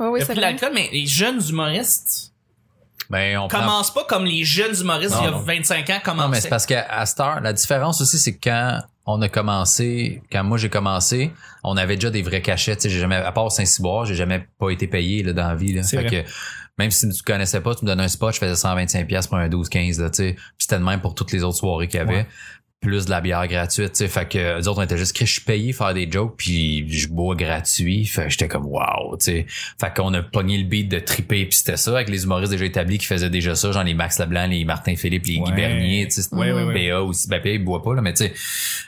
Oui, oui, c'est l'alcool, mais les jeunes humoristes Ben, on prend- commencent pas comme les jeunes humoristes Non, il y a non. 25 ans Non, mais commençaient. c'est parce qu'à à cette heure, la différence aussi, c'est que quand on a commencé, quand moi j'ai commencé, on avait déjà des vrais cachets. Tu sais, j'ai jamais, à part Saint-Cyboire, j'ai jamais pas été payé là, dans la vie. Là. C'est Fait vrai. que même si tu connaissais pas, tu me donnais un spot, je faisais 125$ pièces pour un 12-15. là, tu sais. Puis c'était de même pour toutes les autres soirées qu'il y avait. Ouais. Plus de la bière gratuite, tu sais. Fait que les autres, on était juste, Chris, je suis payé faire des jokes, puis je bois gratuit. Fait que j'étais comme, wow, tu sais. Fait qu'on a pogné le beat de triper, puis c'était ça, avec les humoristes déjà établis qui faisaient déjà ça, genre les Max Leblanc, les Martin Philippe, les Guy. Bernier, tu sais. Ouais, ouais, ouais. PA aussi. Ben, il boit pas, là, mais tu sais.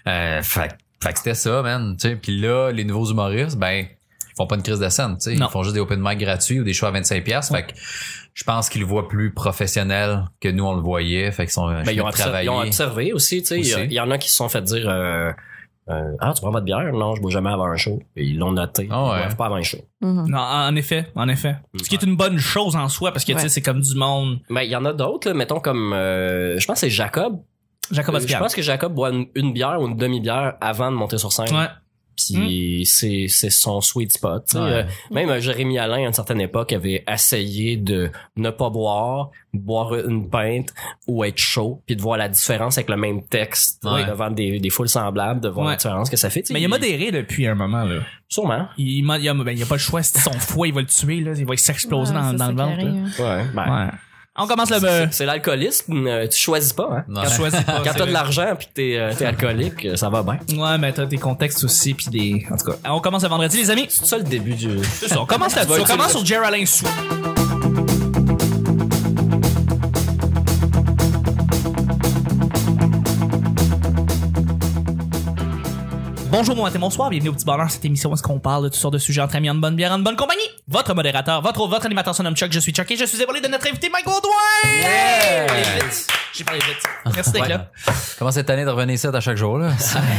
Euh, fait, fait que c'était ça, man. Tu sais. Puis là, les nouveaux humoristes, ben, ils font pas une crise de scène, tu sais. Ils font juste des open mic gratuits ou des shows à 25$. piastres. Fait que je pense qu'ils le voient plus professionnel que nous, on le voyait. Fait qu'ils sont Ben, ils, ont observé, travaillés. ils ont observé aussi, tu sais. Il y en a qui se sont fait dire euh, euh, Ah, tu prends pas de bière? Non, je bois jamais avant un show. Et ils l'ont noté. Ah ouais. Ils boivent pas avant un show. Mhm. Non, en effet, en effet. Ce qui est une bonne chose en soi, parce que tu sais, Ouais. c'est comme du monde. Mais il y en a d'autres, là, mettons comme euh, je pense que c'est Jacob. Jacob Euh, je pense que Jacob boit une, une bière ou une demi-bière avant de monter sur scène. Ouais. Puis c'est c'est son sweet spot. tu sais. Ouais. Euh, même euh, Jérémy Alain à une certaine époque avait essayé de ne pas boire, boire une pinte ou être chaud, puis de voir la différence avec le même texte Ouais. devant des, des foules semblables, de voir Ouais. la différence que ça fait. tu sais. Mais il a modéré depuis un moment, là. Sûrement. Il, il, a, ben, il a pas le choix. Si son foie, il va le tuer, là. Il va s'exploser Ouais, dans, dans le ventre. là. Ouais. Ben, Ouais. On commence le. c'est- C'est l'alcoolisme, euh, tu choisis pas. Hein? Non. Quand tu choisis pas, Quand t'as de l'argent puis que t'es euh, t'es alcoolique, euh, ça va bien. Ouais, mais t'as des contextes aussi, puis des. En tout cas, on commence le vendredi, les amis. C'est ça le début du. C'est ça, on commence là-dessus. On commence sur Jerry Alain Sou. Bonjour, bon matin, bonsoir, bienvenue au Petit Bonheur, cette émission où est-ce qu'on parle de toutes sortes de sujets entre amis, en bonne bière, en bonne compagnie. Votre modérateur, votre, votre animateur, son nom Chuck, je suis Chuck et je suis épaulé de notre invité Mike Baudouin! J'ai parlé vite. Merci d'être Ouais. là. Comment cette année de revenir ici à chaque jour, là?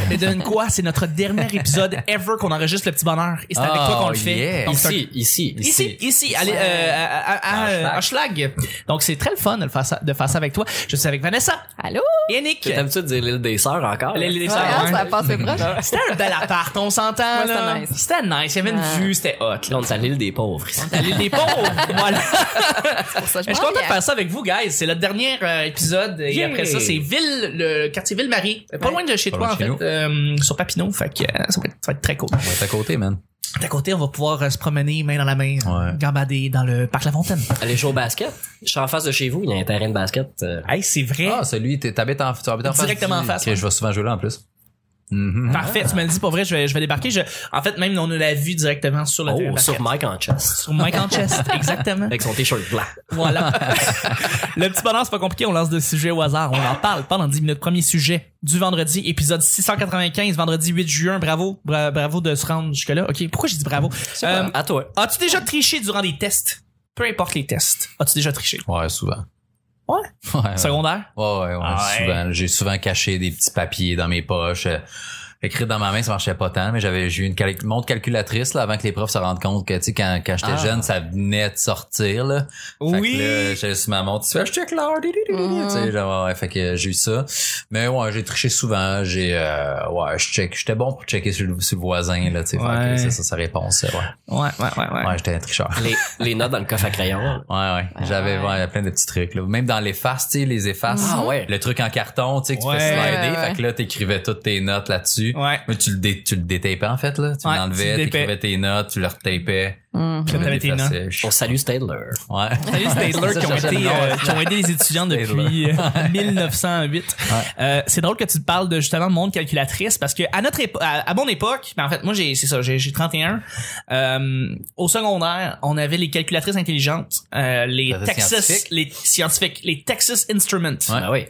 Mais devine quoi, c'est notre dernier épisode ever qu'on enregistre le Petit Bonheur. Et c'est avec toi qu'on le fait. yeah. Donc, c'est un- Ici, ici, Ici, ici, allez, euh, à, à, à, à Schlag. Donc, c'est très le fun de, le faire ça, de faire ça avec toi. Je suis avec Vanessa Allô? et Yannick. T'as l'habitude de dire l'île des sœurs encore? Les- les- Ouais, hein, ça a passé proche. C'était un bel appart, on s'entend, là. c'était nice. C'était nice. Il y avait une vue, c'était hot. Là, on est à l'île des pauvres. ici. La l'île des pauvres. voilà. Pour ça, je Je suis content de faire ça avec vous, guys. C'est le dernier euh, épisode. Et Yeah. après ça, c'est Ville, le quartier Ville-Marie. Pas Ouais. loin de chez Pas toi, en chez fait, euh, sur Papineau. Fait que euh, ça va, être, ça va être très cool. On va être à côté, man. D'à côté, on va pouvoir euh, se promener main dans la main, Ouais. gambader dans le parc La Fontaine. Aller jouer au basket. Je suis en face de chez vous, il y a un terrain de basket. euh, Hey, c'est vrai. Ah, celui, t'es- t'habites en, tu habites en face Directement en face, ouais. je vais souvent jouer là, en plus. Mhm. Parfait, tu me le dis, pas vrai, je vais, je vais débarquer. Je, en fait, même, on a la vue directement sur le Oh, sur Mike en chest. Sur Mike en chest, exactement. Avec son t-shirt blanc. Voilà. le petit bonheur, c'est pas compliqué, on lance des sujets au hasard. On en parle pendant 10 minutes. Premier sujet du vendredi, épisode 695, vendredi 8 juin. Bravo, bra- bravo de se rendre jusque-là. OK, pourquoi j'ai dit bravo? Euh, à toi. As-tu déjà triché durant des tests? Peu importe les tests. As-tu déjà triché? Ouais, souvent. Ouais. Ouais. Secondaire? Ouais, ouais, ouais, Ah ouais. souvent. J'ai souvent caché des petits papiers dans mes poches. Écrire dans ma main, ça marchait pas tant, mais j'avais j'ai eu une cal- montre calculatrice là avant que les profs se rendent compte que tu sais quand, quand j'étais Ah. jeune, ça venait de sortir là. Oui. j'avais sur ma montre, tu fais je check l'heure, tu sais, genre, ouais, fait que j'ai eu ça. Mais ouais, j'ai triché souvent, j'ai euh, ouais, je check, j'étais bon pour checker sur le, sur le voisin là, tu sais, Ouais. que ça, ça, sa réponse, ouais. Ouais, ouais, ouais, ouais. Ouais, j'étais un tricheur. Les, les notes dans le coffre à crayon. Ouais, ouais. J'avais ouais. ouais, plein de petits trucs. Là. Même dans l'efface, tu sais, les effaces. Ah ouais. Le truc en carton, tu sais, que tu fais slider. Ouais, ouais. Fait que là, t'écrivais toutes tes notes là-dessus. Ouais. Mais tu le, dé, tu le détapais en fait, là. Tu Ouais, tu l'enlevais, le t'écrivais tes notes, tu le retapais. Mhm. Tes l'effaçais. On salue Stadler. Ouais. Salut Stadler qui ont été euh, qui ont aidé les étudiants depuis euh, 1908. Euh, c'est drôle que tu parles de justement de monde calculatrice parce que à notre époque à, à mon époque, ben en fait moi j'ai c'est ça, j'ai j'ai 31. Euh, au secondaire, on avait les calculatrices intelligentes, euh, les Texas scientifique? les scientifiques, les Texas Instruments. Ouais. Ah oui.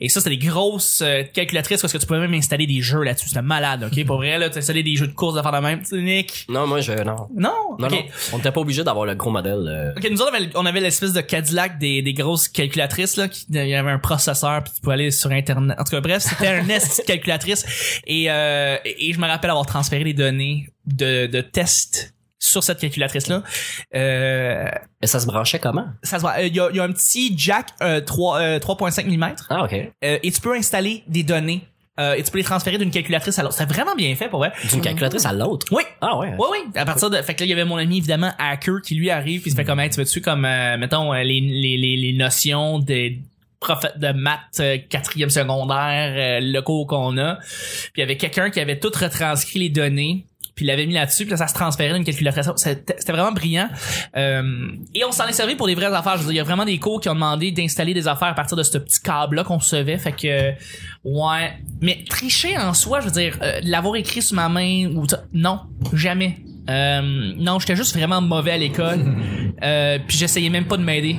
Et ça c'était des grosses euh, calculatrices parce que tu pouvais même installer des jeux là-dessus, c'était malade, OK? Pour vrai là, tu installais des jeux de course de faire de même, Nick? Non, moi, je, non. Non, Non, OK. non. On n'était pas obligé d'avoir le gros modèle. euh. Ok, nous autres, on avait, on avait l'espèce de Cadillac des, des grosses calculatrices, là, qui, il y avait un processeur, puis tu pouvais aller sur Internet. En tout cas, bref, c'était un nest de calculatrice. Et, euh, et je me rappelle avoir transféré les données de, de tests sur cette calculatrice-là. Euh, Et ça se branchait comment? ça se voit. euh, Il y, a, il y a un petit jack euh, 3, euh, 3.5 mm Ah, OK. euh, et tu peux installer des données euh, et tu peux les transférer d'une calculatrice à l'autre. C'était vraiment bien fait pour vrai. D'une calculatrice à l'autre. Oui. Ah ouais. Oui, oui. À partir de, fait que là, il y avait mon ami, évidemment, hacker, qui lui arrive, puis il se fait comme, Hey, tu veux-tu comme, euh, mettons, euh, les, les, les, les notions des prophètes de maths euh, quatrième secondaire, euh, le cours qu'on a. Puis il y avait quelqu'un qui avait tout retranscrit les données puis il l'avait mis là-dessus, puis là, ça se transférait d'une calculatrice. C'était vraiment brillant. Euh, et on s'en est servi pour des vraies affaires. Je veux il y a vraiment des cours qui ont demandé d'installer des affaires à partir de ce petit câble-là qu'on recevait. Fait que, ouais. Mais tricher en soi, je veux dire, euh, l'avoir écrit sur ma main ou non, jamais. Euh, non, j'étais juste vraiment mauvais à l'école. Euh, puis j'essayais même pas de m'aider.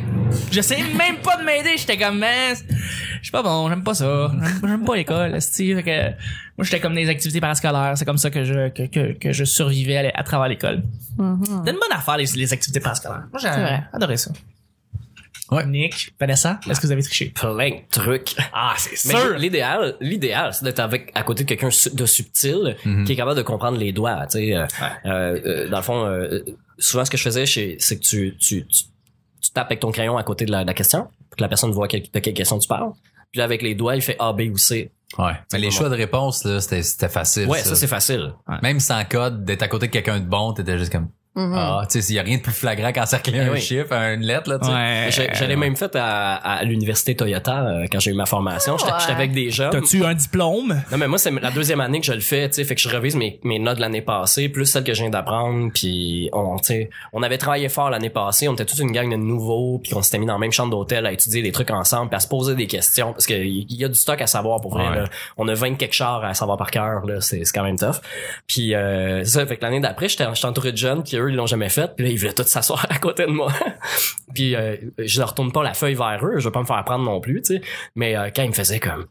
J'essayais même pas de m'aider. J'étais comme, mais je suis pas bon, j'aime pas ça. J'aime- pas l'école. Fait que moi j'étais comme des activités parascolaires. C'est comme ça que je que, que, que je survivais à, travers l'école. C'est une bonne affaire les, les activités parascolaires. Moi j'ai adoré ça. Ouais. Nick, Vanessa, est-ce que vous avez triché? Plein de trucs. Ah, c'est sûr. l'idéal, l'idéal, c'est d'être avec à côté de quelqu'un de subtil qui est capable de comprendre les doigts. Tu sais, euh, euh, euh, dans le fond, euh, souvent ce que je faisais, chez- c'est que tu, tu, tu, tu tapes avec ton crayon à côté de la, de la question, pour que la personne voit quel- de quelle question tu parles. Puis là, avec les doigts, il fait A, B ou C. Ouais. Mais les choix de réponse, là, c'était, c'était facile. Ouais, ça, c'est facile. Même sans code, d'être à côté de quelqu'un de bon, t'étais juste comme, Mhm. ah, tu sais, s'il y a rien de plus flagrant qu'encercler Eh un oui. chiffre, une lettre, là, tu sais. Ouais. J'ai- J'allais même fait à, à l'université Toyota euh, quand j'ai eu ma formation. J'étais Ouais. j'étais avec des jeunes. T'as-tu un diplôme? Non, mais moi, c'est la deuxième année que je le fais, tu sais, fait que je revise mes, mes notes de l'année passée, plus celles que je viens d'apprendre, puis on, tu sais, on avait travaillé fort l'année passée, on était toute une gang de nouveaux, puis on s'était mis dans la même chambre d'hôtel à étudier des trucs ensemble, puis à se poser des questions, parce qu'il y, a du stock à savoir pour vrai, Ouais. là. On a 20 quelque chars à savoir par cœur, là, c'est c'est quand même tough. Puis euh, ça, fait que l'année d'après, j'étais j'étais entouré de jeunes, qui eux, ils l'ont jamais fait, puis là, ils voulaient tous s'asseoir à côté de moi. puis euh, je leur tourne pas la feuille vers eux, je vais pas me faire prendre non plus, tu sais. Mais euh, quand ils me faisaient comme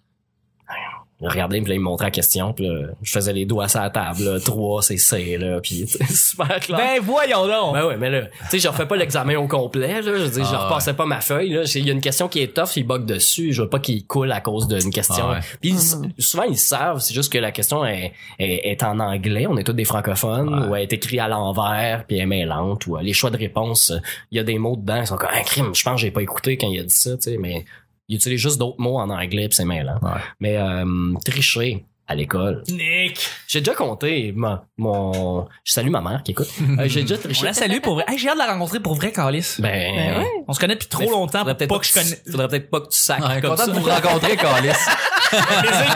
il regardait, puis là, il me montrait la question, puis là, je faisais les doigts sur la table, là, 3, c'est C, là, puis super clair. Ben voyons donc. Ben ouais, mais là, tu sais, je refais pas l'examen au complet, là, je veux dire, je Ah repassais pas ma feuille, là, il y a une question qui est tough, il bug dessus, je veux pas qu'il coule à cause d'une question. Ah ouais. Puis ils- souvent, ils savent, c'est juste que la question est, est, est en anglais, on est tous des francophones, Ouais. ou elle est écrite à l'envers, puis elle est mêlante, ou euh, les choix de réponse, euh, il y a des mots dedans, ils sont comme, un crime, je pense que j'ai pas écouté quand il a dit ça, tu sais, mais il utilise juste d'autres mots en anglais, puis c'est mêlant. Ouais. Mais euh, tricher à l'école. Nick. J'ai déjà compté mon, mon je salue ma mère qui écoute. Euh, j'ai déjà On la salue pour vrai. Hey, j'ai hâte de la rencontrer pour vrai, Calis. Ben, Ben ouais. On se connaît depuis trop Mais longtemps faudrait peut-être pas pas que je tu- connaisse. Faudrait peut-être pas que tu sacres Ouais, comme content ça. de vous rencontrer,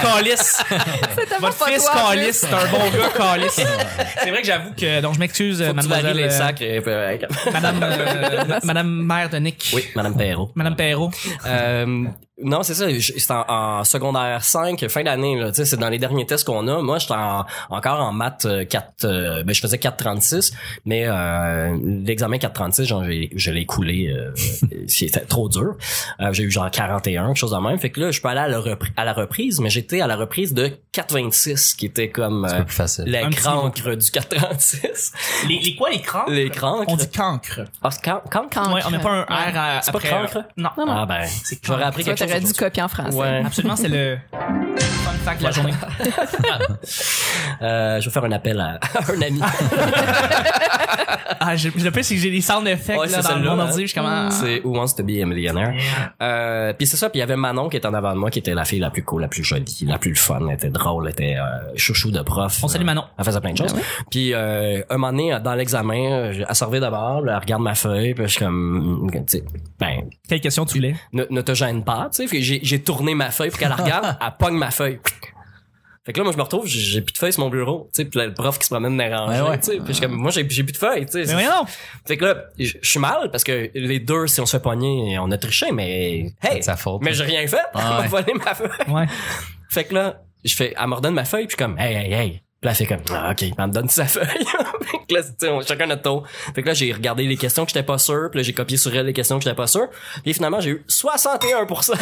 Calis. C'est tellement Votre pas fils plus. c'est un bon gars, Calis. C'est vrai que j'avoue que, donc je m'excuse, Faut que tu varies mademoiselle, les euh, sacs. et euh, madame, euh, madame mère de Nick. Oui, Madame Perrault. Madame Perrault. Euh, non, c'est ça. C'est en, en secondaire 5, fin d'année. là, tu sais, C'est dans les derniers tests qu'on a. Moi, j'étais en- encore en maths euh, 4... euh, ben, je faisais 4.36, mais euh, l'examen 4.36, genre, j'ai- je l'ai coulé. Euh, C'était trop dur. Euh, j'ai eu genre 41, quelque chose de même. Fait que là, je peux aller à la, repri- à la reprise, mais j'étais à la reprise de 4.26, qui était comme euh, petit l'écrancre du 4.36. Les, les quoi, les crans? L'écrancre. On dit cancre. Ah, c'est can- cancre? Cancre. Ouais, on met pas un R à, C'est pas cancre? Non. Non, non. Ah ben, j'aurais appris quelque chose. T'aurais dû copier en français. Ouais. Absolument, c'est le fun fact de la journée. Euh, je vais faire un appel à, à un ami. Ah, je, le pire, c'est que j'ai des sound effects Ouais, là, c'est dans celle-là, mon hein. Je suis comme, ah. C'est Who Wants to be a Millionaire. Euh, puis c'est ça, puis il y avait Manon qui était en avant de moi, qui était la fille la plus cool, la plus jolie, la plus fun, elle était drôle, elle était euh, chouchou de prof. On salue Manon. Elle faisait plein de choses. Puis euh, un moment donné, dans l'examen, elle servait d'abord, elle regarde ma feuille, puis je suis comme, tu sais, ben, Quelle question tu voulais? ne, ne te gêne pas, tu sais. Fait que J'ai, tourné ma feuille pour qu'elle la regarde, elle pogne ma feuille. Fait que là, moi, je me retrouve, j'ai, plus de feuilles sur mon bureau, tu sais, puis là, le prof qui se promène rangées, Ouais, ouais. tu sais. Puis je suis comme, moi, j'ai, plus de feuilles, tu sais. Mais voyons. Fait que là, je suis mal parce que les deux, si on se fait pogner, on a triché, mais hey, de sa faute. mais j'ai rien fait. Ah ouais. volé ma feuille. Ouais. Fait que là, je fais, elle me redonne ma feuille, puis je suis comme, hey, hey, hey. Puis là, elle fait comme, ah, ok, elle me donne sa feuille. fait que là, tu sais, on- chacun notre tour. Fait que là, j'ai regardé les questions que j'étais pas sûr, puis là, j'ai copié sur elle les questions que j'étais pas sûr. Puis finalement, j'ai eu 61%.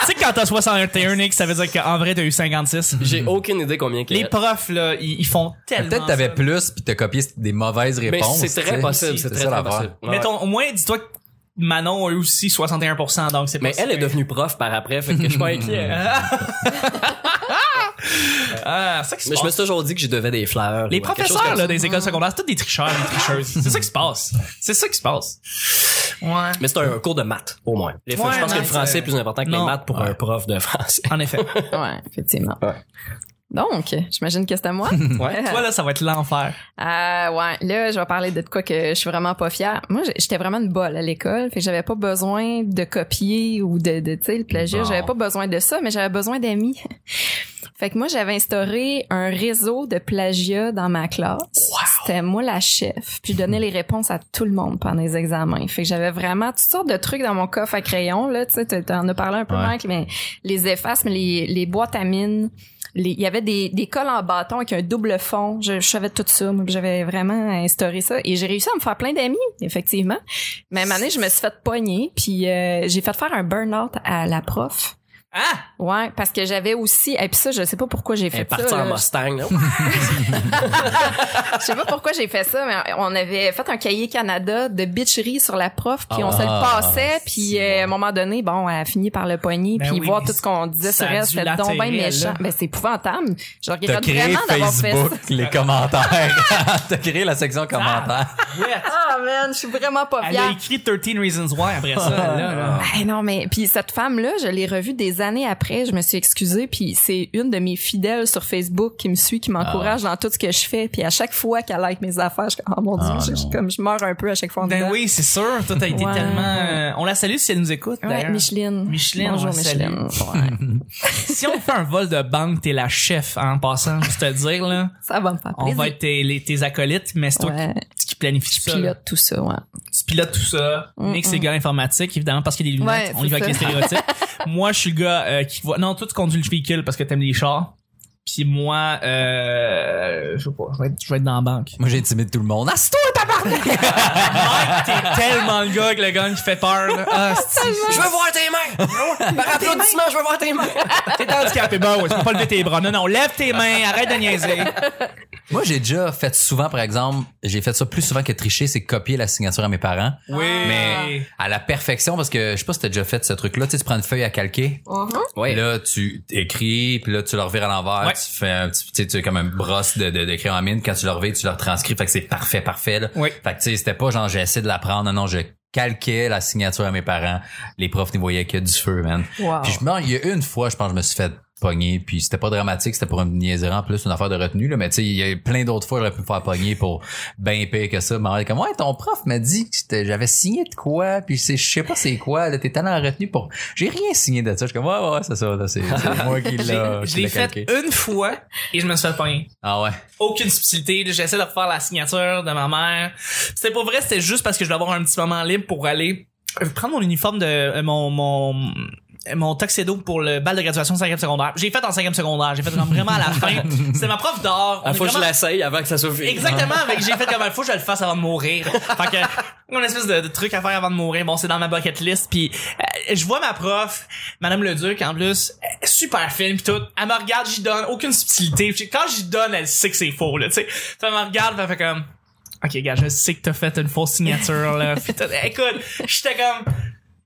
Tu sais, que quand t'as 61 Nick, ça veut dire qu'en vrai, t'as eu 56. j'ai aucune idée combien qu'il y Les a. profs, là, ils, ils font tellement. Peut-être t'avais ça. plus puis t'as copié des mauvaises Mais réponses. c'est très possible, c'est très, possible. Ouais. Mettons, au moins, dis-toi que Manon a eu aussi 61%, donc c'est Mais elle est devenue prof par après, fait que je suis pas inquiet. Ah, c'est ça qui se Mais je me passe. suis toujours dit que je devais des fleurs. Les ou quelque chose professeurs comme là, ça. des écoles secondaires, c'est tous des tricheurs, des tricheuses. c'est ça qui se passe. C'est ça qui se passe. Ouais. Mais c'est un cours de maths, au moins. Les fois, Ouais, je pense que le français est euh, plus important que non. les maths pour un prof de français. En effet. Ouais, effectivement. Ouais. Donc, j'imagine que c'est à moi. Ouais. Toi, là, ça va être l'enfer. Euh, ouais, là, je vais parler de quoi que je suis vraiment pas fière. Moi, j'étais vraiment une bolle à l'école, fait que j'avais pas besoin de copier ou de, de tu sais, le plagiat, Bon. j'avais pas besoin de ça, mais j'avais besoin d'amis. Fait que moi, j'avais instauré un réseau de plagiat dans ma classe. C'était moi la chef, puis je donnais les réponses à tout le monde pendant les examens. Fait que j'avais vraiment toutes sortes de trucs dans mon coffre à crayon, là, tu sais, t'en- as parlé un peu, Ouais. Mike, mais les effaces, mais les, les boîtes à mine, les- il y avait des, des cols en bâton avec un double fond. Je, je savais tout ça. J'avais vraiment instauré ça. Et j'ai réussi à me faire plein d'amis, effectivement. Mais à un moment donné, je me suis fait pogner. Puis euh, j'ai fait faire un burn-out à la prof. Ah! Ouais, parce que j'avais aussi... Et puis ça, je sais pas pourquoi j'ai Elle est fait partie ça. en là. Mustang, là. Je sais pas pourquoi j'ai fait ça, mais on avait fait un cahier Canada de bitcherie sur la prof, puis on se le Ah, passait, puis euh, à un moment donné, bon, elle a fini par le poigner, Ben puis oui, voir mais tout ce qu'on disait ça sur elle, c'était donc bien méchant. là. Ben c'est épouvantable. Je regrette vraiment d'avoir fait ça. Facebook, les commentaires. T'as créé la section commentaires. Ah man, je suis vraiment pas Elle a écrit 13 Reasons Why après ça. là, là. Ben non, mais puis cette femme-là, je l'ai revue des années après. Je me suis excusée, puis c'est une de mes fidèles sur Facebook qui me suit, qui m'encourage dans tout ce que je fais. Puis à chaque fois qu'elle like mes affaires, je oh mon dieu, Ah, je, je- non. comme je meurs un peu à chaque fois. en Ben dedans. oui, c'est sûr. Toi, t'as été Ouais. tellement... euh, on la salue si elle nous écoute, Ouais. Micheline. Micheline, Bonjour on. Micheline. Ouais. si on fait un vol de banque, t'es la chef en passant, juste te dire, là. Ça va me faire On plaisir. va être tes, les- tes acolytes, mais c'est toi Ouais. qui, qui planifie ça. là. pilote tout ça, ouais. Tu pilotes tout ça. Mm, Nick, c'est mm. le gars informatique, évidemment, parce qu'il y a des lunettes. Ouais, on y va c'est avec les ça. stéréotypes. moi, je suis le gars euh, qui voit... Non, toi, tu conduis le véhicule parce que t'aimes les chars. Puis moi, euh, je sais pas, je vais être, je vais être dans la banque. Moi, j'intimide tout le monde. Ah, c'est toi, tabarnak! Mike, t'es tellement le gars avec le gun qui fait peur. là. Ah, c'est- Je veux voir tes mains! Par applaudissement, je veux voir tes mains! t'es handicapé. Bon, ouais, tu peux pas lever tes bras. Non, non, lève tes mains, arrête de niaiser. Moi, j'ai déjà fait souvent, par exemple, j'ai fait ça plus souvent que tricher, c'est copier la signature à mes parents. Oui. Mais à la perfection, parce que je sais pas si t'as déjà fait ce truc-là, tu sais, tu prends une feuille à calquer, Ouais. Là, tu écris, puis là, tu le revires à l'envers. Ouais. Tu fais un petit, tu sais, tu as comme un brosse de, de, de crayon à mine. Quand tu le revires, tu le retranscris. Fait que c'est parfait, parfait, là. Oui. Fait que, tu sais, c'était pas genre, j'ai essayé de l'apprendre. Non, non, je calquais la signature à mes parents. Les profs n'y voyaient que du feu, man. Wow. Puis je me, il y a une fois, je pense, je me suis fait pogner, puis c'était pas dramatique, c'était pour une niaiserie en plus, une affaire de retenue, là, mais tu sais, il y a plein d'autres fois, j'aurais pu me faire pogner pour ben pire que ça. Mais comme, ouais, ton prof m'a dit que j'avais signé de quoi, puis c'est, je sais pas c'est quoi, là, t'es allé en retenue pour, j'ai rien signé de ça. Je suis comme, ouais, ouais, c'est ça, là, c'est, moi qui l'a, Je l'ai l'a fait une fois et je me suis fait pogner. Ah ouais. Aucune subtilité. J'essaie de refaire la signature de ma mère. C'était pas vrai, c'était juste parce que je voulais avoir un petit moment libre pour aller prendre mon uniforme de euh, mon mon mon tuxedo pour le bal de graduation 5e secondaire. J'ai fait en 5e secondaire. J'ai fait comme vraiment à la fin. C'était ma prof d'or. On Il faut que je l'essaye avant que ça soit fini. Exactement, avec j'ai fait comme il faut que je le fasse avant de mourir. Fait que une espèce de, de truc à faire avant de mourir. Bon, c'est dans ma bucket list puis euh, je vois ma prof, madame Leduc en plus, euh, super fine pis tout. Elle me regarde, j'y donne aucune subtilité. Puis quand j'y donne, elle sait que c'est faux là, tu sais. Elle me regarde, elle fait comme OK, gars, je sais que t'as fait une fausse signature là. Tout- écoute, j'étais comme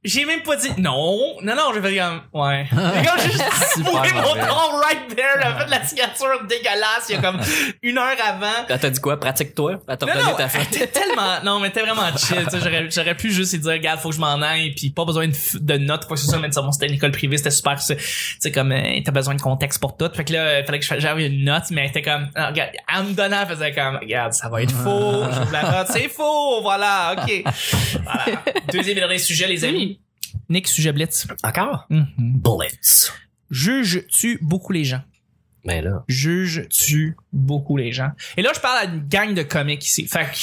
j'ai même pas dit non, non, non, j'ai fait comme ouais. J'ai comme juste mon nom right there, j'ai fait la signature dégueulasse il y a comme une heure avant. Elle t'a dit quoi? Pratique-toi. Elle t'a non, ta elle fête. était tellement, non, mais t'es vraiment chill, j'aurais, j'aurais pu juste dire, regarde, faut que je m'en aille, puis pas besoin de, de notes, quoi que ce soit, mais ça, bon, c'était une école privée, c'était super, c'est- tu sais, comme, euh, t'as besoin de contexte pour tout, fait que là, il fallait que je fasse- j'avais une note, mais elle était comme, ah, regarde, en me donnant, elle faisait comme, regarde, ça va être faux, j'ouvre la note, c'est faux, voilà, ok. Voilà. Deuxième et dernier sujet, les amis. Nick, sujet blitz. Encore? Mhm. Bullets. Juges-tu beaucoup les gens? Ben là. juges-tu beaucoup les gens? Et là, je parle à une gang de comiques ici. Fait que,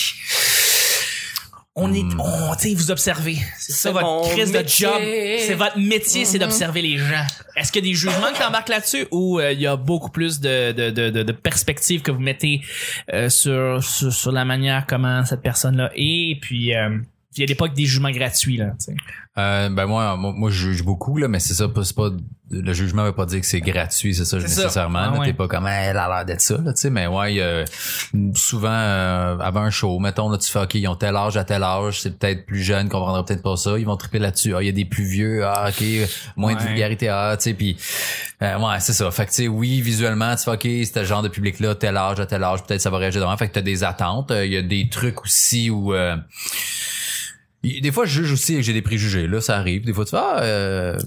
on est, Hmm. on, tu sais, vous observez. C'est ça votre crise de job. C'est votre métier, c'est Mhm. d'observer les gens. Est-ce qu'il y a des jugements qui embarquent là-dessus ou euh, il y a beaucoup plus de, de, de, de, de perspectives que vous mettez euh, sur, sur, sur la manière comment cette personne-là est? Et puis, euh, il y a des pas que des jugements gratuits, là, tu sais. Euh, ben moi, moi, moi, je juge beaucoup là, mais c'est ça, pas- c'est pas le jugement veut pas dire que c'est gratuit, c'est ça nécessairement. Ah ouais. T'es pas comme elle a l'air d'être ça, là, tu sais, mais ouais, il y a- souvent euh, avant un show, mettons là, tu fais ok, ils ont tel âge à tel âge, c'est peut-être plus jeune, comprendra peut-être pas ça, ils vont triper là-dessus. Ah, il y a des plus vieux, ah ok, moins de vulgarité, ah, tu sais, puis euh, ouais, c'est ça. Fait que tu sais, oui, visuellement, tu fais ok, c'est ce genre de public là, tel âge à tel âge, peut-être ça va réagir de même. Fait que t'as des attentes, Euh, il y a des trucs aussi où euh, Des fois, je juge aussi et j'ai des préjugés. Là, ça arrive. Des fois, tu fais, ah, euh,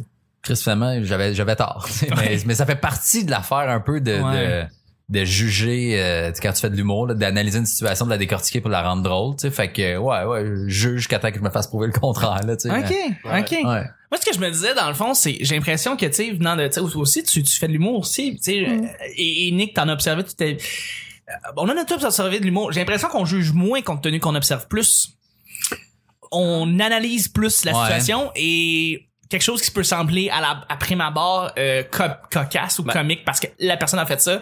Chris, finalement, j'avais, j'avais tort. mais, mais ça fait partie de l'affaire un peu de, Ouais. de, de juger, euh, tu sais, quand tu fais de l'humour, là, d'analyser une situation, de la décortiquer pour la rendre drôle, tu sais. Fait que, ouais, ouais, je juge jusqu'à temps que je me fasse prouver le contraire, là, tu sais. Ok, ok. Ouais. Moi, ce que je me disais, dans le fond, c'est, j'ai l'impression que, tu sais, venant de, tu sais, aussi, tu, tu fais de l'humour aussi, tu sais, euh, et, et Nick, t'en as observé, tu t'es, euh, on en a tous observé de l'humour. J'ai l'impression qu'on juge moins compte tenu qu'on observe plus. On analyse plus la Ouais. situation et quelque chose qui peut sembler à la à prime abord euh, co- cocasse ou Ben- comique parce que la personne a fait ça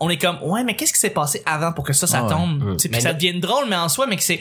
on est comme ouais mais qu'est-ce qui s'est passé avant pour que ça ça Ah ouais. tombe? Sais, puis ça devienne drôle mais en soi mais que c'est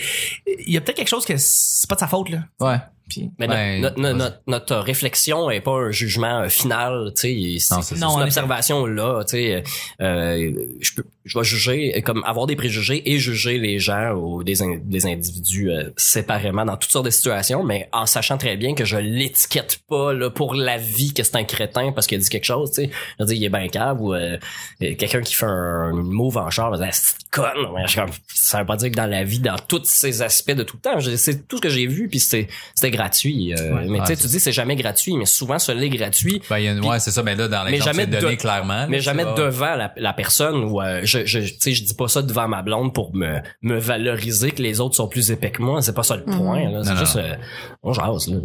il y a peut-être quelque chose que c'est pas de sa faute là Ouais. Puis Mais Ben, notre, notre, notre, notre réflexion est pas un jugement final, tu sais, c'est c'est c'est une observation là, tu sais, euh, je peux, je vais juger, comme avoir des préjugés et juger les gens ou des, in- des individus euh, séparément dans toutes sortes de situations, mais en sachant très bien que je l'étiquette pas là pour la vie que c'est un crétin parce qu'il a dit quelque chose, tu sais, je veux dire il est ben cave ou euh, quelqu'un qui fait un move en char, ben, c'est conne, mais je suis comme, ça veut pas dire que dans la vie, dans tous ces aspects de tout le temps, je- c'est tout ce que j'ai vu puis c'était c'était gratuit, euh, mais tu sais tu dis c'est jamais gratuit, mais souvent ça l'est gratuit. Ben, il y a une, Puis- ouais, c'est ça, mais là, dans que jamais donné de- clairement. mais jamais devant la, la personne ou euh, je je tu sais je dis pas ça devant ma blonde pour me me valoriser que les autres sont plus épais que moi c'est pas ça le point là c'est juste euh, on jase là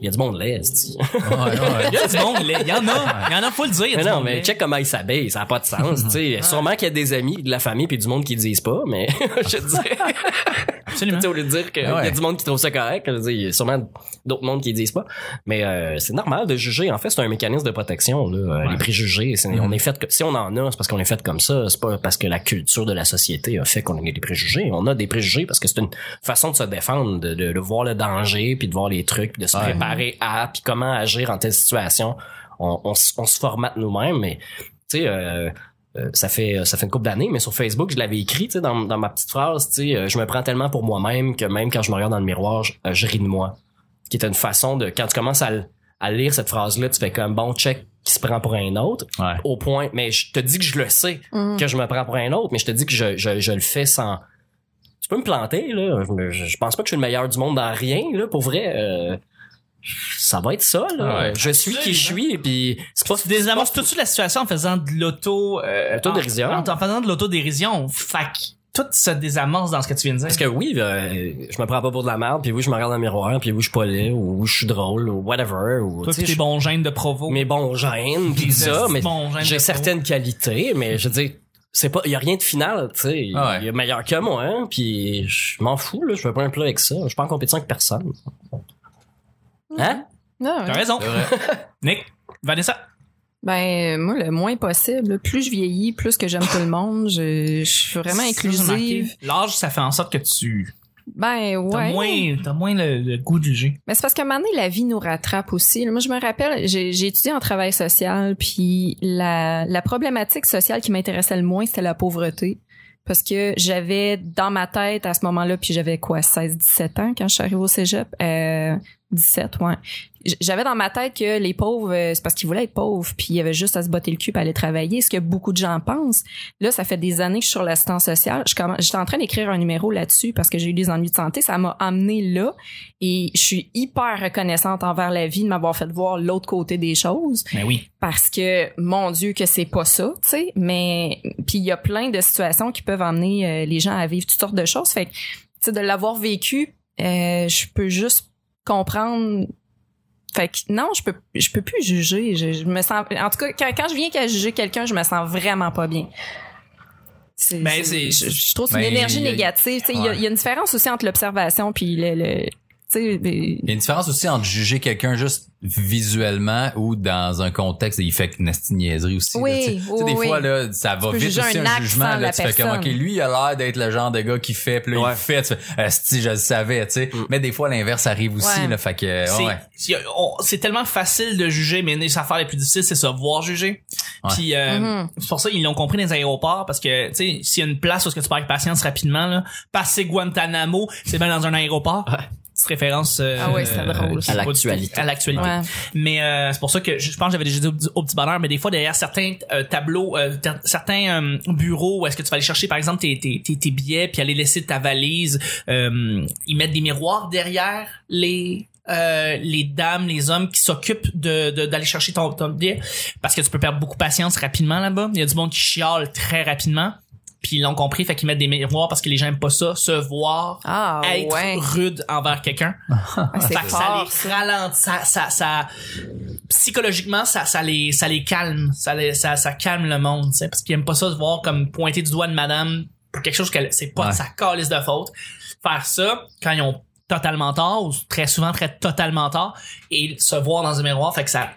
il y a du monde laid esti. Ouais, ouais. il y a du monde laid. il y en a il y en a faut le dire mais non mais check comment ils s'habillent ça a pas de sens tu sais sûrement qu'il y a des amis de la famille puis du monde qui disent pas mais je te dis absolument tu sais, au lieu de dire qu'il ouais. y a du monde qui trouve ça correct, je veux dire, il y a sûrement d'autres mondes qui disent pas. Mais euh, c'est normal de juger. En fait, c'est un mécanisme de protection. Là. Euh, Ouais. Les préjugés, Mhm. on est fait. Si on en a, c'est parce qu'on est fait comme ça. C'est pas parce que la culture de la société a fait qu'on a des préjugés. On a des préjugés parce que c'est une façon de se défendre, de, de, de voir le danger, puis de voir les trucs, puis de se Ouais. préparer à, puis comment agir en telle situation. On, on, s- on se formate nous-mêmes, mais tu sais. Euh, euh, ça fait ça fait une couple d'années mais sur Facebook je l'avais écrit tu sais dans, dans ma petite phrase tu sais euh, je me prends tellement pour moi-même que même quand je me regarde dans le miroir je, je ris de moi qui était une façon de quand tu commences à, lire cette phrase là tu fais comme bon check qui se prend pour un autre Ouais. au point mais je te dis que je le sais Mhm. que je me prends pour un autre mais je te dis que je, je, je le fais sans tu peux me planter là je, pense pas que je suis le meilleur du monde dans rien là pour vrai euh, ça va être ça là Ouais. je suis qui je suis et puis c'est pas tu désamorces tout de suite la situation en faisant de l'auto euh, Autodérision. en, en faisant de l'autodérision fait que tout se désamorce dans ce que tu viens de dire Parce que oui, euh, je me prends pas pour de la merde, puis oui, je me regarde dans le miroir, puis oui, je suis pas laid, ou je suis drôle, ou whatever, ou toi pis tes bons gènes de provo mes bons gènes, puis Des ça, mais j'ai certaines qualités, mais je veux dire, c'est pas, y a rien de final, tu sais, il Ah ouais. y a meilleur que moi, hein, puis je m'en fous, là, je fais pas un plat avec ça, je suis pas en compétition avec personne. Hein? Ah, ouais. t'as raison. Nick Vanessa Ben moi le moins possible. Plus je vieillis, plus que j'aime tout le monde. Je, je suis vraiment inclusive. l'âge ça fait en sorte que tu Ben t'as ouais. moins t'as moins le, le goût de juger Mais c'est parce qu'à un moment donné, la vie nous rattrape aussi. Moi, je me rappelle, j'ai j'ai étudié en travail social, puis la, la problématique sociale qui m'intéressait le moins, c'était la pauvreté. Parce que j'avais dans ma tête à ce moment-là, puis j'avais quoi, 16-17 ans quand je suis arrivée au cégep? Euh, 17, ouais. J'avais dans ma tête que les pauvres, euh, c'est parce qu'ils voulaient être pauvres, puis il y avait juste à se botter le cul pour aller travailler, ce que beaucoup de gens pensent. Là, ça fait des années que je suis sur l'assistance sociale. Je commence- J'étais en train d'écrire un numéro là-dessus parce que j'ai eu des ennuis de santé. Ça m'a amené là et je suis hyper reconnaissante envers la vie de m'avoir fait voir l'autre côté des choses mais oui parce que mon Dieu que c'est pas ça, tu sais. Mais puis il y a plein de situations qui peuvent amener euh, les gens à vivre toutes sortes de choses. Fait que tu sais de l'avoir vécu, euh, je peux juste comprendre. Fait que non, je peux je peux plus juger. Je, je me sens en tout cas quand, quand je viens qu'à juger quelqu'un, je me sens vraiment pas bien. C'est, Ben, je, je trouve que c'est Ben, une énergie y a- négative. Il y, a- Ouais. il y a une différence aussi entre l'observation puis le, le Il y a une différence aussi entre juger quelqu'un juste visuellement ou dans un contexte, il fait une niaiserie aussi. Oui, là, oui, des oui. fois, là, ça va vite aussi un un, jugement. Là, tu fais comme. OK, lui, il a l'air d'être le genre de gars qui fait, puis là, Ouais. il fait, tu fais, je le savais, tu sais. Mais des fois, l'inverse arrive aussi, Ouais. là, fait que, c'est ouais. c'est- on- c'est tellement facile de juger mais les affaires les plus difficiles c'est ça voir juger Ouais. puis euh, Mhm. c'est pour ça ils l'ont compris dans les aéroports parce que tu sais s'il y a une place où est-ce que tu parles avec patience rapidement là passer Guantanamo c'est bien dans un aéroport petite référence euh, Ah drôle. qui À l'actualité. À l'actualité. Ouais. Mais euh, c'est pour ça que je, je pense que j'avais déjà dit au, au petit bonheur, mais des fois derrière certains euh, tableaux, euh, certains euh, bureaux où est-ce que tu vas aller chercher par exemple tes, tes, tes, tes billets puis aller laisser ta valise, euh, ils mettent des miroirs derrière les euh, les dames, les hommes qui s'occupent de de- d'aller chercher ton, ton billet parce que tu peux perdre beaucoup de patience rapidement là-bas. Il y a du monde qui chiale très rapidement. Puis ils l'ont compris, fait qu'ils mettent des miroirs parce que les gens aiment pas ça, se voir, Ah, être ouais. rude envers quelqu'un. Ah, Fait que ça les ralentit, ça, ça, ça, psychologiquement, ça, ça les, ça les calme, ça les, ça, ça calme le monde, tu sais, parce qu'ils aiment pas ça de voir comme pointer du doigt de madame pour quelque chose qu'elle, c'est pas Ouais. de sa calice de faute. Faire ça, quand ils ont totalement tort, ou très souvent très totalement tort, et se voir dans un miroir, fait que ça,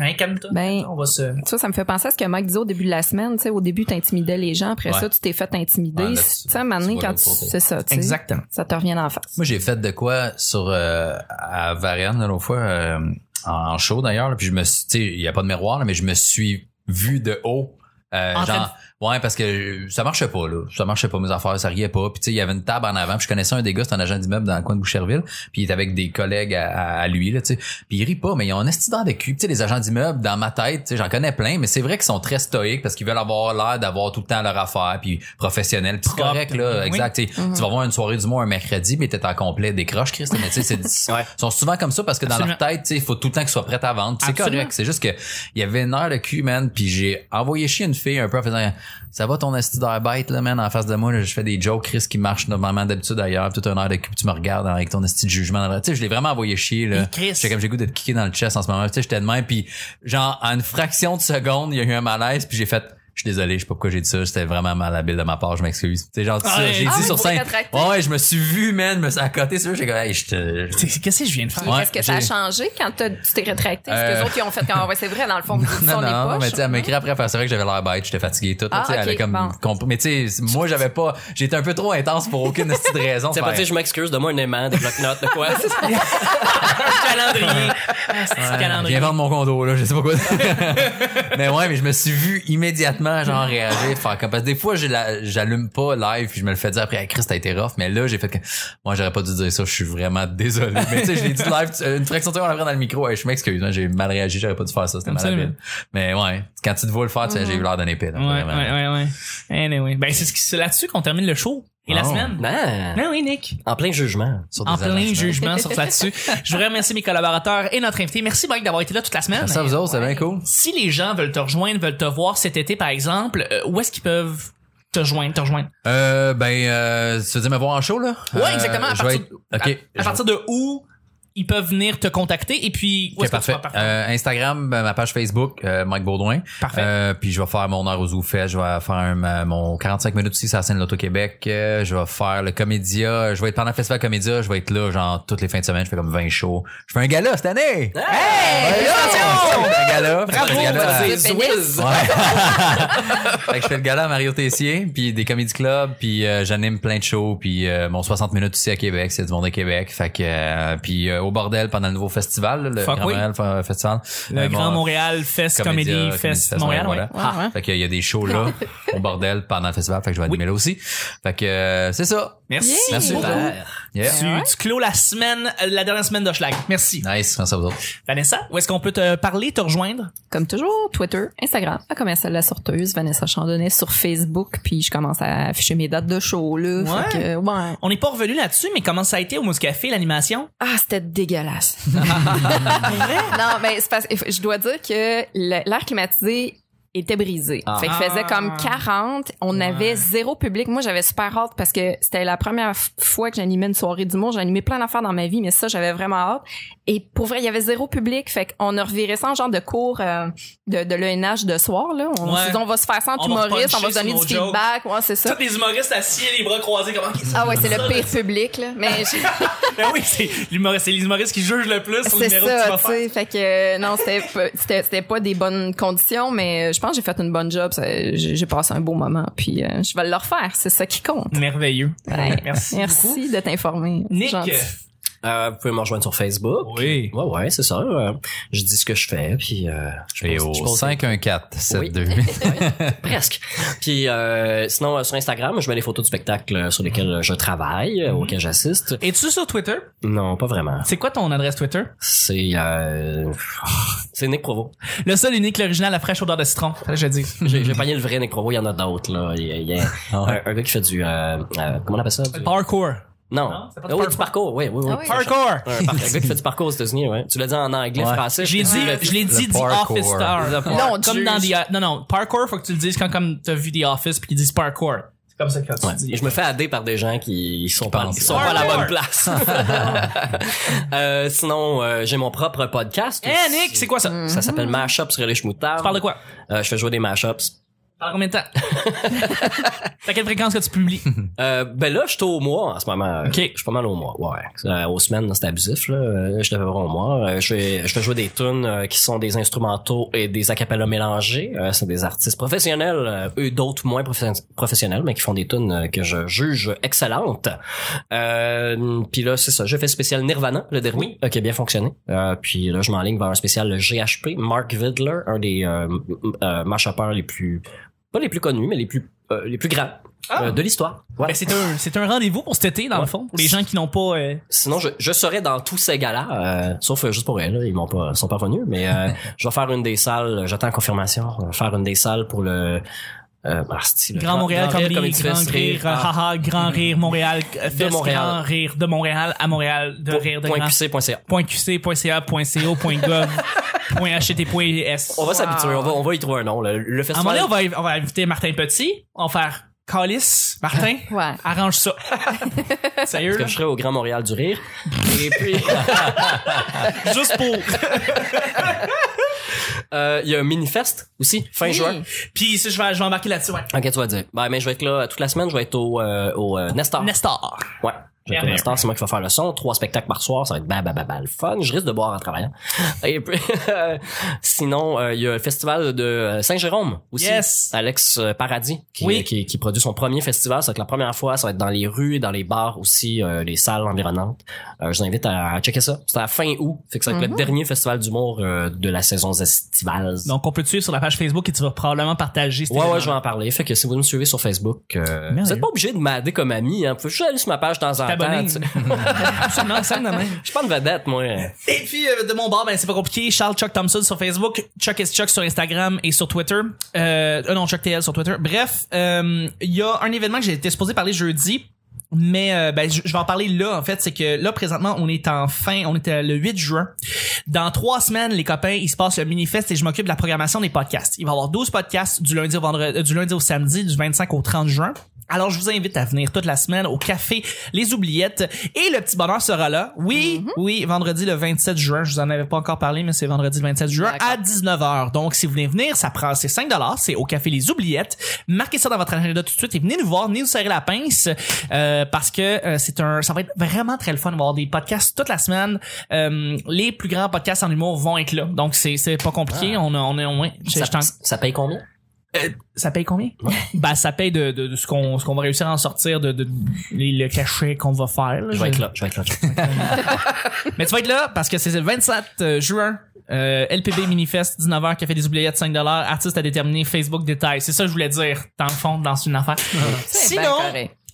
hein, calme-toi. Ben, on va se, Ça, ça me fait penser à ce que Mike disait au début de la semaine. Tu sais, au début, t'intimidais les gens. Après Ouais. ça, tu t'es fait intimider. Ouais, là, tu tu- sais, à un moment donné, tu quand tu... C'est ça, tu sais. exactement. Ça te revient en face. Moi, j'ai fait de quoi sur euh, à Varennes l'autre fois euh, en show d'ailleurs, puis je me suis, tu sais, il y a pas de miroir là, mais je me suis vu de haut. Euh, genre, ouais, parce que ça marchait pas là, ça marchait pas mes affaires, ça riait pas. Puis tu sais, il y avait une table en avant, puis je connaissais un des gars, c'est un agent d'immeuble dans le coin de Boucherville, puis il était avec des collègues à, à- à lui là, tu sais. Puis il rit pas, mais ils ont un esti de cul. Tu sais, les agents d'immeuble dans ma tête, tu sais, j'en connais plein, mais c'est vrai qu'ils sont très stoïques parce qu'ils veulent avoir l'air d'avoir tout le temps leur affaire, puis professionnel, puis c'est correct là, oui. exact. tu sais. Tu vas voir une soirée du mois un mercredi, mais t'es en complet décroche, Christ. Mais tu sais, c'est, Ouais. ils sont souvent comme ça parce que dans leur tête, tu sais, il faut tout le temps qu'ils soient prêts à vendre. Puis C'est correct. C'est juste que il y avait une heure de cul, man, puis j'ai envoyé chier une fille un peu en faisant ça va ton esti d'air bête là, man, en face de moi, là, je fais des jokes, Chris, qui marchent normalement d'habitude ailleurs, toute une heure de cul, tu me regardes avec ton esti de jugement. Tu sais, je l'ai vraiment envoyé chier là. J'ai comme j'ai goût de te kicker dans le chest en ce moment. Tu sais, j'étais de même, puis genre en une fraction de seconde, il y a eu un malaise, puis j'ai fait je suis désolé, je sais pas pourquoi j'ai dit ça, c'était vraiment malhabile de ma part, je m'excuse. Tu sais, genre, Ah ça, ouais. j'ai Ah dit oui, sur scène. Ouais, ouais, je me suis vu, man, je me suis à côté, c'est j'ai comme, hey, je te, C'est- c'est- Qu'est-ce que je viens de faire? Ouais, Est-ce que ça a changé quand tu t'es rétracté? Est-ce que Euh, les autres, ils ont fait quand, ouais, c'est vrai, dans le fond, vous Non, on est non, poche. mais tu sais, elle m'a écrit après, c'est vrai que j'avais l'air bête, j'étais fatigué et tout. Ah, tu sais, elle a ok, comme bon. compris- Mais tu sais, moi, j'avais pas, j'étais un peu trop intense pour aucune petite raison. C'est pas dire je m'excuse, donne-moi un aimant, des blocs-notes, de quoi? Un calendrier. Ah, c'est un calendrier. Viens vendre mon condo, là, je sais pas quoi. mais ouais, mais je me suis vu immédiatement, genre, réagir, faire comme, parce que des fois, j'allume pas live, puis je me le fais dire après, Chris, t'as été rough, mais là, j'ai fait que, moi, j'aurais pas dû dire ça, je suis vraiment désolé. Mais tu sais, je l'ai dit live, une fraction de seconde après dans le micro, hey, je m'excuse, hein, j'ai mal réagi, j'aurais pas dû faire ça, c'était malhabile. Mais ouais, quand tu te vois le faire, tu sais, j'ai eu l'air d'un épée, là, Ouais, ouais, ouais, ouais. Anyway. Ben, c'est ce c'est là-dessus qu'on termine le show. Et la semaine? Non. Ben oui, Nick. En plein jugement. Sur En plein jugement sur là-dessus. Je voudrais remercier mes collaborateurs et notre invité. Merci, Mike, d'avoir été là toute la semaine. À vous autres, c'est bien cool. Si les gens veulent te rejoindre, veulent te voir cet été, par exemple, euh, où est-ce qu'ils peuvent te joindre, te rejoindre? Euh, ben, euh, tu veux dire me voir en show, là? Ouais, Euh, exactement. À partir, être- à partir de où ils peuvent venir te contacter et puis où est-ce que tu parfait. vas partir? Euh, Instagram, ben, ma page Facebook, euh, Mike Baudouin. Parfait. Euh, puis je vais faire mon heure aux Zoufest, je vais faire un- ma- mon 45 minutes aussi sur la scène de l'Auto-Québec. Euh, je vais faire le Comédia. Je vais être pendant le Festival Comédia, je vais être là genre toutes les fins de semaine. Je fais comme 20 shows. Je fais un gala cette année! Hey! Je fais un gala. Bravo! Je fais un gala. Ouais. fait que je fais le gala à Mario Tessier, puis des comédie clubs, puis euh, j'anime plein de shows, puis euh, mon 60 minutes ici à Québec, c'est du monde à Québec. Fait que euh, puis euh, au bordel pendant le nouveau festival, là, le Fuck Grand oui. Montréal F- Festival. Le Euh, Grand mon- Montréal Fest Comédie Fest Fest, Montréal, ouais, ouais. Fait qu'il y a des shows là au bordel pendant le festival, fait que je vais animer là aussi. Fait que euh, c'est ça. Merci. Yeah. Merci. beaucoup. Yeah. Tu, tu clôt la semaine, euh, la dernière semaine de Schlag. Merci. Nice, merci à vous autres. Vanessa, où est-ce qu'on peut te parler, te rejoindre? Comme toujours, Twitter, Instagram, à commercial la sorteuse, Vanessa Chandonnet sur Facebook, puis je commence à afficher mes dates de show, là. Ouais. Fait que, ouais. On n'est pas revenu là-dessus, mais comment ça a été au Mouscafé, l'animation? Ah, c'était dégueulasse. non, mais c'est parce que je dois dire que l'air climatisé était brisé. Ah. Fait qu'il faisait Ah. comme 40, on avait zéro public. Moi, j'avais super hâte parce que c'était la première fois que j'animais une soirée d'humour. J'ai animé plein d'affaires dans ma vie, mais ça, j'avais vraiment hâte. Et pour vrai, il y avait zéro public. Fait qu'on a reviré ça en genre de cours euh, de, de l'ENH de soir, là. On Ouais. on va se faire ça entre On va humoristes, on va puncher se donner du jokes. feedback. Ouais, c'est ça. Tous les humoristes assis, les bras croisés, comment Ah ouais, c'est Ça, le pire public, là. Mais j'ai- Ben oui, c'est l'humoriste, c'est les humoristes qui jugent le plus sur le C'est numéro que tu ça, vas faire. Fait que euh, non, c'était pas- c'était c'était pas des bonnes conditions, mais euh, je pense que j'ai fait une bonne job. J'ai passé un beau moment, puis euh, je vais le refaire. C'est ça qui compte. Merveilleux. Ouais. Merci. beaucoup. Merci de t'informer. Nick. Euh, vous pouvez me rejoindre sur Facebook. Oui. Ouais, ouais, c'est ça. Euh, je dis ce que je fais, puis euh, je Et pose- au je pose- 514-72. presque. Puis euh, sinon euh, sur Instagram, je mets les photos de spectacles euh, sur lesquels je travaille, euh, auxquels j'assiste. Es-tu sur Twitter? Non, pas vraiment. C'est quoi ton adresse Twitter? C'est euh, c'est Nick Provo. Le seul unique, l'original, la fraîche odeur de citron. Je le dise. J'ai pogné le vrai Nick Provo, il y en a d'autres là. Il y a, il y a Ah un, un gars qui fait du comment on appelle ça? Du- Parkour. Non, Non, c'est pas du Ah oui, parkour. du parcours, oui, oui, oui. Ah oui. Parkour! Un, par- un gars qui fait du parcours aux États-Unis, ouais. Tu l'as dit en anglais, Ouais. français. Je l'ai dit, tu je l'ai dit Le The parkour. Office Star. Le Non, comme dans The, non, non, parkour, faut que tu le dises quand comme t'as vu The Office puis qu'ils disent parkour. C'est comme ça que tu Ouais. dis. Je me fais aider par des gens qui sont pas, pensent. qui sont pas à la bonne place. euh, sinon, euh, j'ai mon propre podcast. Eh, aussi. Nick, c'est quoi ça? Ça s'appelle Mashups sur les Schmoutards. Tu parles de quoi? Euh, je fais jouer des mashups. Par combien de temps? T'as quelle fréquence que tu publies? Euh, ben là, je suis au mois en ce moment. Ok. Je suis pas mal au mois. Ouais. Euh, aux semaines, c'est abusif. Là. Euh, Je voir au mois. Euh, je, fais, je fais jouer des tunes euh, qui sont des instrumentaux et des acapellas mélangés. Euh, c'est des artistes professionnels, eux d'autres moins professionnels, mais qui font des tunes que je juge excellentes. Euh, puis là, c'est ça. Je fais le spécial Nirvana, le dernier, euh, qui a bien fonctionné. Euh, puis là, je m'enligne vers un spécial le GHP, Mark Vidler, un des euh, euh, les plus pas les plus connus, mais les plus euh, les plus grands Ah. euh, de l'histoire. Voilà. Ben, c'est un, c'est un rendez-vous pour cet été, dans le fond. Pour les gens qui n'ont pas, euh, Sinon, je, je serais dans tous ces gars-là, euh, sauf euh, juste pour elle, là, ils m'ont pas, sont pas revenus, mais euh, je vais faire une des salles, j'attends confirmation, je vais faire une des salles pour le euh, ah, le Grand Montréal Rire Comedy, Grand Fest, Rire, ah, haha, Grand Rire Montréal, euh, Fest, Montréal. Grand Rire de Montréal à Montréal, de Rire de point Grand. QC.ca. Point QC, point CA, point CO, point gov, point HT, point S. On va s'habituer, on va, on va y trouver un nom. Le, le À un festival. moment donné, on va, on va inviter Martin Petit. On va faire Calice. Martin, Ouais. arrange ça. Sérieux, que là? je serai au Grand Montréal du Rire. Et puis, Juste pour. Euh, il y a un mini-fest aussi, fin Oui. juin. Puis si je vais, je vais embarquer là-dessus, ouais. Ok, tu vas dire. Ben, mais je vais être là toute la semaine, je vais être au, euh, au euh, Nestor. Nestor. Ouais. Merveilleux. Nestor, c'est moi qui vais faire le son. Trois spectacles par soir, ça va être bah, bah, bah, bah, le fun. Je risque de boire en travaillant. Et puis, sinon, euh, il y a le festival de euh, Saint-Jérôme aussi. Yes. Alex euh, Paradis, qui, Oui. qui, qui produit son premier festival. Ça va être la première fois. Ça va être dans les rues et dans les bars aussi, euh, les salles environnantes. Euh, je vous invite à, à checker ça. C'est à la fin août. Fait que ça va être le dernier festival d'humour euh, de la saison estivale. Donc, on peut te suivre sur la page Facebook et tu vas probablement partager. Ouais, ouais, je vais en parler. Fait que si vous me suivez sur Facebook, euh, vous êtes pas obligé de m'aider comme ami. Hein. Vous pouvez juste aller sur ma page de temps en temps. T'abonner. Absolument, ça de même. Je suis pas une vedette, moi. Et puis euh, de mon bord, ben c'est pas compliqué. Charles Chuck Thompson sur Facebook, Chuck is Chuck sur Instagram et sur Twitter. Euh, euh, non, Chuck TL sur Twitter. Bref, euh, il y a un événement que j'ai été supposé parler jeudi. Mais euh, ben, je vais en parler là en fait c'est que là présentement on est en fin on est euh, le 8 juin dans trois semaines les copains il se passe le mini fest et je m'occupe de la programmation des podcasts il va y avoir 12 podcasts du lundi au vendredi euh, du lundi au samedi du 25 au 30 juin alors, je vous invite à venir toute la semaine au café Les Oubliettes et le petit bonheur sera là. Oui, oui, vendredi le 27 juin. Je vous en avais pas encore parlé, mais c'est vendredi le 27 juin à 19h. Donc, si vous voulez venir, ça prend, c'est 5 C'est au café Les Oubliettes. Marquez ça dans votre agenda tout de suite et venez nous voir, venez nous serrer la pince, euh, parce que euh, c'est un, ça va être vraiment très le fun de voir des podcasts toute la semaine. Euh, les plus grands podcasts en humour vont être là. Donc, c'est, c'est pas compliqué. On a, on est, Ça, je t'en- ça paye combien? Euh, ça paye combien? Ben, ça paye de, de, de ce qu'on ce qu'on va réussir à en sortir de, de, les- le cachet qu'on va faire. là. Je vais être là. Je vais être là. Mais tu vas être là parce que c'est le 27 euh, juin. Euh, LPB Minifest, 19h, Café des Oubliettes, 5 Artiste à déterminer, Facebook détail. C'est ça que je voulais dire, dans le fond, dans une affaire. Bien Sinon.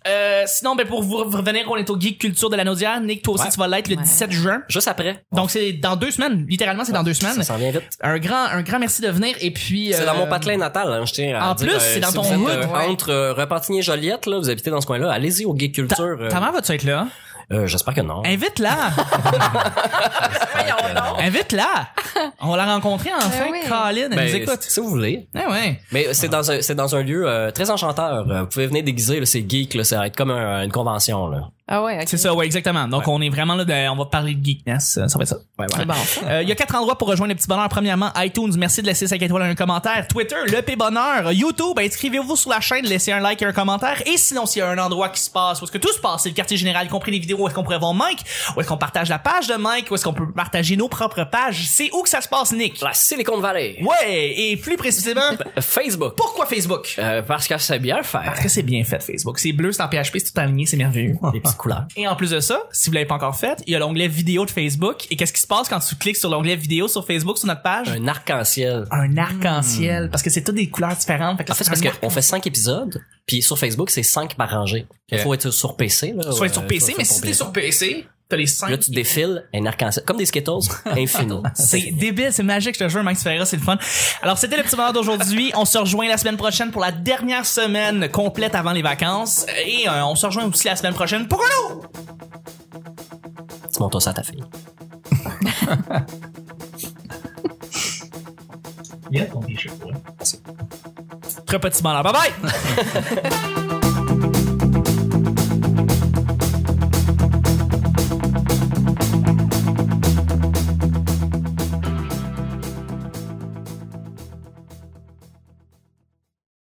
Euh, sinon, ben, pour vous revenir, on est au Geek Culture de la Naudière. Nick, toi aussi, Ouais. tu vas l'être le Ouais. 17 juin. Juste après. Donc, c'est dans deux semaines. Littéralement, c'est dans deux semaines. Ça s'en vient vite. Un grand, un grand merci de venir. Et puis, C'est dans euh, mon patelin natal, hein, je tiens à en dire, plus, euh, c'est dans ton hood. euh, entre euh, Repentigny et Joliette, là, vous habitez dans ce coin-là, allez-y au Geek Ta, Culture. euh, ta mère va-tu être là? Euh, J'espère que non. Invite-la! Invite-la! On va la rencontrer enfin, oui. Colin, elle Ben, nous écoute. Si vous voulez. Ouais, ouais. Mais c'est dans un c'est dans un lieu euh, très enchanteur. Euh, Vous pouvez venir déguiser, là, c'est geek, là, ça va être comme un- une convention là. Ah ouais, ok. C'est ça, ouais, exactement. Donc, on est vraiment là, de- on va parler de geekness. euh, Ça va être ça. Ouais, C'est bon. Euh, Il y a quatre endroits pour rejoindre le petit bonheur. Premièrement, iTunes, merci de laisser 5 étoiles et un commentaire. Twitter, le P bonheur. YouTube, inscrivez-vous sur la chaîne, laissez un like et un commentaire. Et sinon, s'il y a un endroit qui se passe, où est-ce que tout se passe, c'est le quartier général, y compris les vidéos, où est-ce qu'on pourrait voir Mike, où est-ce qu'on partage la page de Mike, où est-ce qu'on peut partager nos propres pages. C'est où que ça se passe, Nick? La Silicon Valley. Ouais, et plus précisément, Euh, Facebook. pourquoi Facebook? Euh, parce que c'est bien fait. Parce que c'est bien fait, Facebook. C'est bleu, c'est en PHP, c'est tout aligné, c'est merveilleux. Et en plus de ça, si vous l'avez pas encore fait, il y a l'onglet vidéo de Facebook. Et qu'est-ce qui se passe quand tu cliques sur l'onglet vidéo sur Facebook sur notre page? Un arc-en-ciel. Un arc-en-ciel. Parce que c'est toutes des couleurs différentes. Fait que En fait, c'est parce qu'on fait cinq épisodes, puis sur Facebook, c'est cinq par rangée. Il faut être sur PC. Là, Soit Ouais, sur PC, faut mais faire si t'es sur PC, t'as les cinq. Là, tu défiles un arc-en-ciel. Comme des Skittles, infini. C'est débile, c'est magique, je te jure, Max Ferreira, c'est le fun. Alors, c'était le petit bonheur d'aujourd'hui. On se rejoint la semaine prochaine pour la dernière semaine complète avant les vacances. Et euh, on se rejoint aussi la semaine prochaine pour un autre! Tu montres ça à ta fille. Très petit bonheur. Bye bye!